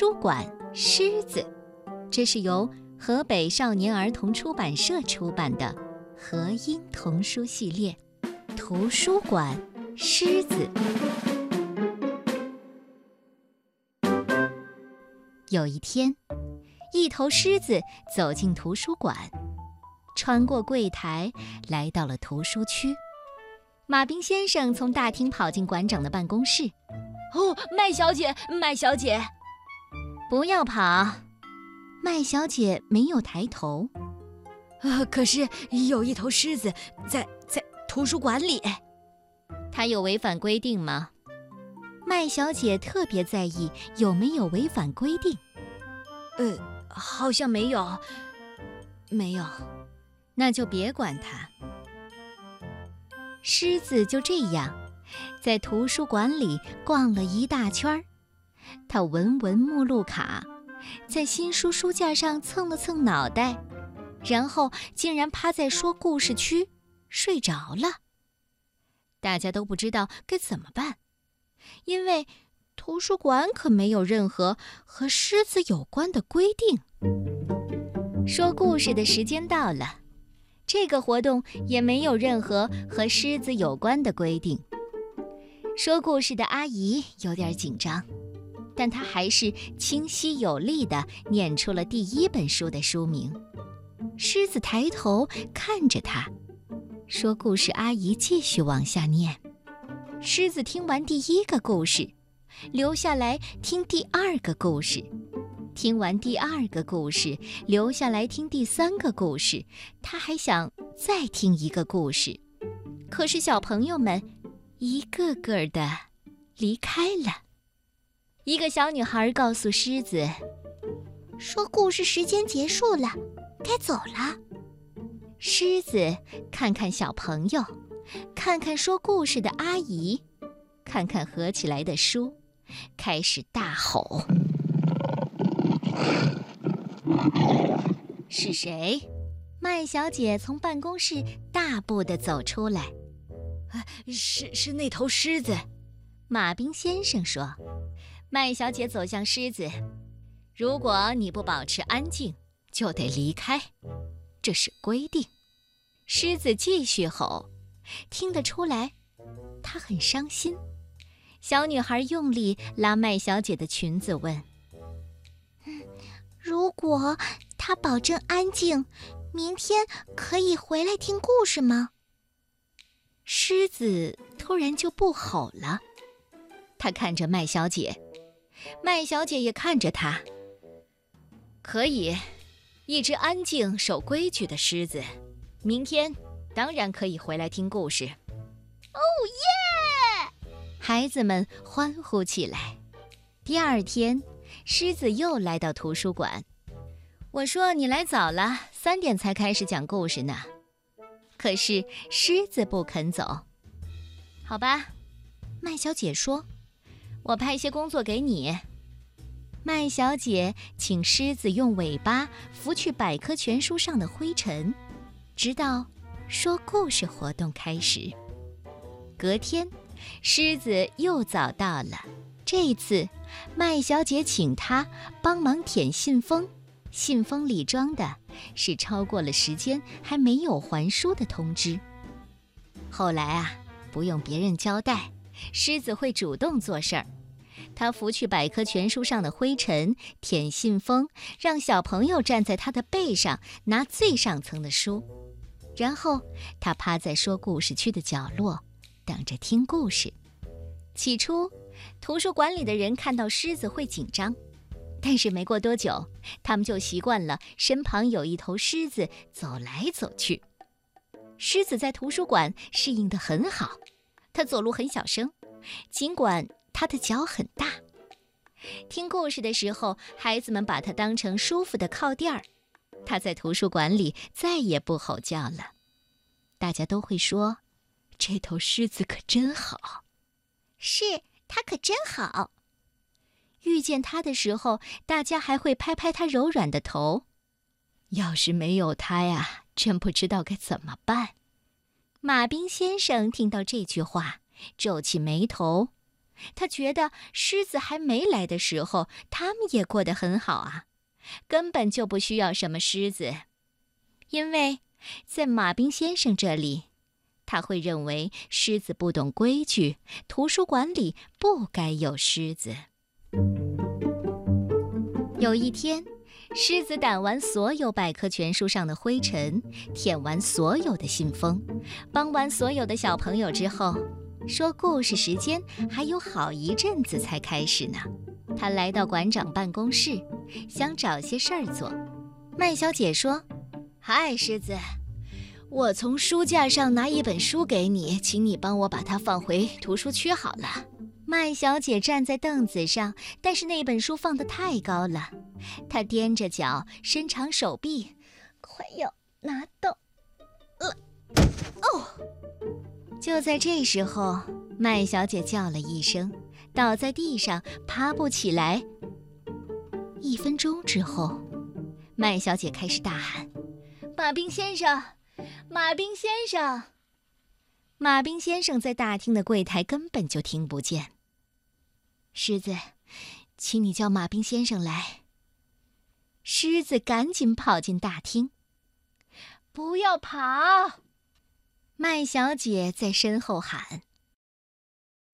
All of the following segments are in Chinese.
书馆狮子，这是由河北少年儿童出版社出版的和音童书系列。图书馆狮子。有一天，一头狮子走进图书馆，穿过柜台，来到了图书区。马兵先生从大厅跑进馆长的办公室。哦，麦小姐，麦小姐，不要跑！麦小姐没有抬头。啊，可是有一头狮子在在图书馆里。它有违反规定吗？麦小姐特别在意有没有违反规定。呃，好像没有，没有。那就别管它。狮子就这样，在图书馆里逛了一大圈儿。他闻闻目录卡，在新书书架上蹭了蹭脑袋，然后竟然趴在说故事区睡着了。大家都不知道该怎么办，因为图书馆可没有任何和狮子有关的规定。说故事的时间到了。这个活动也没有任何和狮子有关的规定。说故事的阿姨有点紧张，但他还是清晰有力地念出了第一本书的书名。狮子抬头看着他，说：“故事阿姨继续往下念。”狮子听完第一个故事，留下来听第二个故事。听完第二个故事，留下来听第三个故事。他还想再听一个故事，可是小朋友们一个个的离开了。一个小女孩告诉狮子：“说故事时间结束了，该走了。”狮子看看小朋友，看看说故事的阿姨，看看合起来的书，开始大吼。是谁？麦小姐从办公室大步地走出来。是是那头狮子。马兵先生说。麦小姐走向狮子。如果你不保持安静，就得离开，这是规定。狮子继续吼，听得出来，它很伤心。小女孩用力拉麦小姐的裙子，问。如果他保证安静，明天可以回来听故事吗？狮子突然就不吼了，他看着麦小姐，麦小姐也看着他。可以，一只安静守规矩的狮子，明天当然可以回来听故事。哦耶！孩子们欢呼起来。第二天。狮子又来到图书馆。我说：“你来早了，三点才开始讲故事呢。”可是狮子不肯走。好吧，麦小姐说：“我派一些工作给你。”麦小姐请狮子用尾巴拂去百科全书上的灰尘，直到说故事活动开始。隔天，狮子又早到了。这一次，麦小姐请他帮忙舔信封，信封里装的是超过了时间还没有还书的通知。后来啊，不用别人交代，狮子会主动做事儿。他拂去百科全书上的灰尘，舔信封，让小朋友站在他的背上拿最上层的书，然后他趴在说故事区的角落，等着听故事。起初。图书馆里的人看到狮子会紧张，但是没过多久，他们就习惯了身旁有一头狮子走来走去。狮子在图书馆适应得很好，它走路很小声，尽管它的脚很大。听故事的时候，孩子们把它当成舒服的靠垫儿。它在图书馆里再也不吼叫了。大家都会说：“这头狮子可真好。”是。它可真好。遇见它的时候，大家还会拍拍它柔软的头。要是没有它呀，真不知道该怎么办。马兵先生听到这句话，皱起眉头。他觉得狮子还没来的时候，他们也过得很好啊，根本就不需要什么狮子，因为在马兵先生这里，他会认为狮子不懂规矩，图书馆里不该有狮子。有一天，狮子掸完所有百科全书上的灰尘，舔完所有的信封，帮完所有的小朋友之后。说故事时间还有好一阵子才开始呢。他来到馆长办公室，想找些事儿做。麦小姐说：“嗨，狮子，我从书架上拿一本书给你，请你帮我把它放回图书区好了。”麦小姐站在凳子上，但是那本书放得太高了，她踮着脚，伸长手臂，快要拿到了。哦！就在这时候，麦小姐叫了一声，倒在地上，爬不起来。一分钟之后，麦小姐开始大喊：“马兵先生，马兵先生！”马兵先生在大厅的柜台根本就听不见。狮子，请你叫马兵先生来。狮子赶紧跑进大厅，不要跑。麦小姐在身后喊。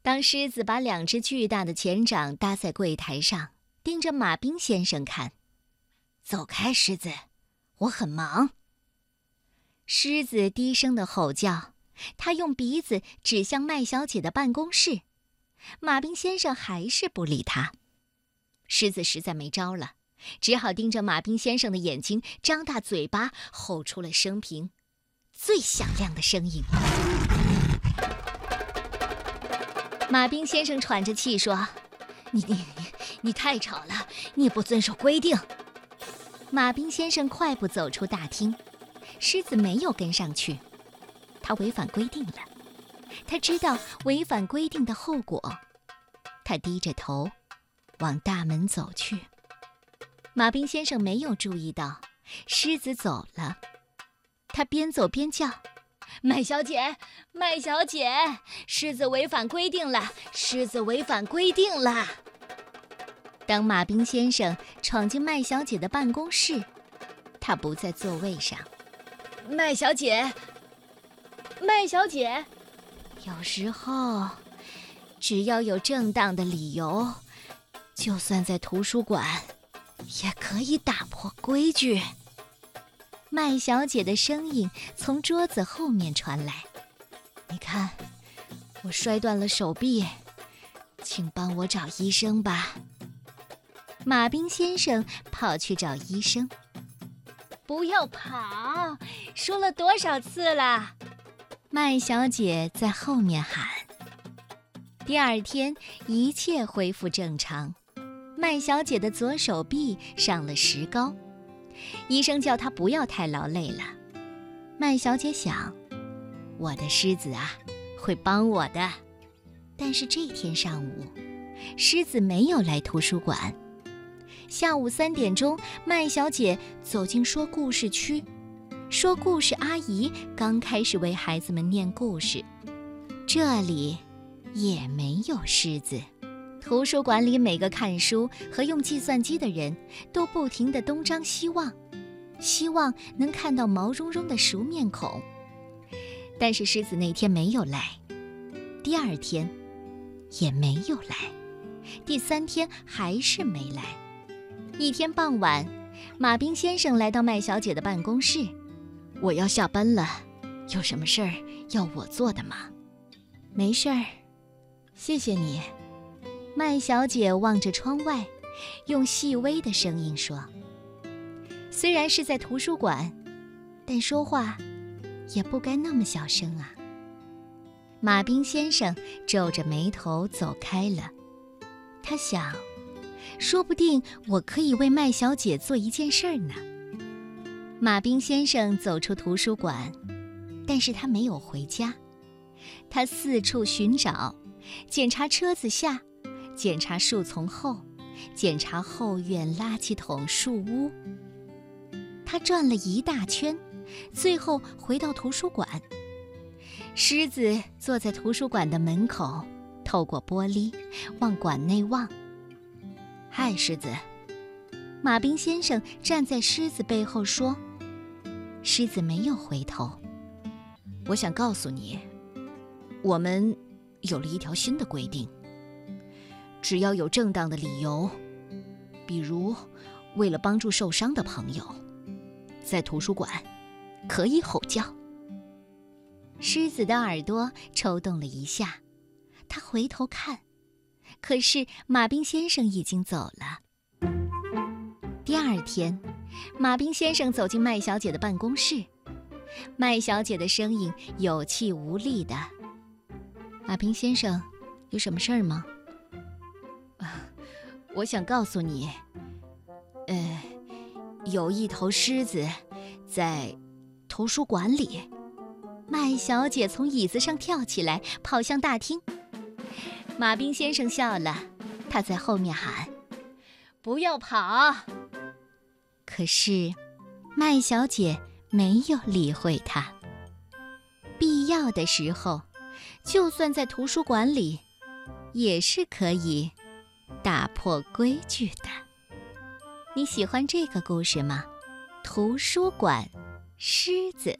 当狮子把两只巨大的前掌搭在柜台上，盯着马兵先生看，走开，狮子，我很忙。狮子低声的吼叫，他用鼻子指向麦小姐的办公室。马兵先生还是不理他。狮子实在没招了，只好盯着马兵先生的眼睛，张大嘴巴，吼出了生平。最响亮的声音。马兵先生喘着气说：“你你你你太吵了，你不遵守规定。”马兵先生快步走出大厅，狮子没有跟上去，他违反规定了。他知道违反规定的后果，他低着头往大门走去。马兵先生没有注意到狮子走了。他边走边叫：“麦小姐，麦小姐，狮子违反规定了！狮子违反规定了！”当马兵先生闯进麦小姐的办公室，他不在座位上。麦小姐，麦小姐，有时候，只要有正当的理由，就算在图书馆，也可以打破规矩。麦小姐的声音从桌子后面传来：“你看，我摔断了手臂，请帮我找医生吧。”马兵先生跑去找医生。不要跑！说了多少次了？麦小姐在后面喊。第二天，一切恢复正常。麦小姐的左手臂上了石膏。医生叫他不要太劳累了。麦小姐想，我的狮子啊，会帮我的。但是这天上午，狮子没有来图书馆。下午三点钟，麦小姐走进说故事区，说故事阿姨刚开始为孩子们念故事。这里也没有狮子。图书馆里每个看书和用计算机的人都不停地东张西望，希望能看到毛茸茸的熟面孔。但是狮子那天没有来，第二天也没有来，第三天还是没来。一天傍晚，马兵先生来到麦小姐的办公室：“我要下班了，有什么事儿要我做的吗？”“没事儿，谢谢你。”麦小姐望着窗外，用细微的声音说：“虽然是在图书馆，但说话也不该那么小声啊。”马兵先生皱着眉头走开了。他想，说不定我可以为麦小姐做一件事儿呢。马兵先生走出图书馆，但是他没有回家，他四处寻找，检查车子下。检查树丛后，检查后院垃圾桶、树屋。他转了一大圈，最后回到图书馆。狮子坐在图书馆的门口，透过玻璃往馆内望。嗨，狮子！马兵先生站在狮子背后说：“狮子没有回头。我想告诉你，我们有了一条新的规定。只要有正当的理由，比如为了帮助受伤的朋友，在图书馆可以吼叫。”狮子的耳朵抽动了一下，他回头看，可是马兵先生已经走了。第二天，马兵先生走进麦小姐的办公室，麦小姐的声音有气无力的：“马兵先生，有什么事儿吗？”“，我想告诉你，呃，有一头狮子在图书馆里。”麦小姐从椅子上跳起来，跑向大厅。马兵先生笑了，他在后面喊：“不要跑！”可是，麦小姐没有理会他。必要的时候，就算在图书馆里，也是可以打破规矩的。你喜欢这个故事吗？图书馆，狮子。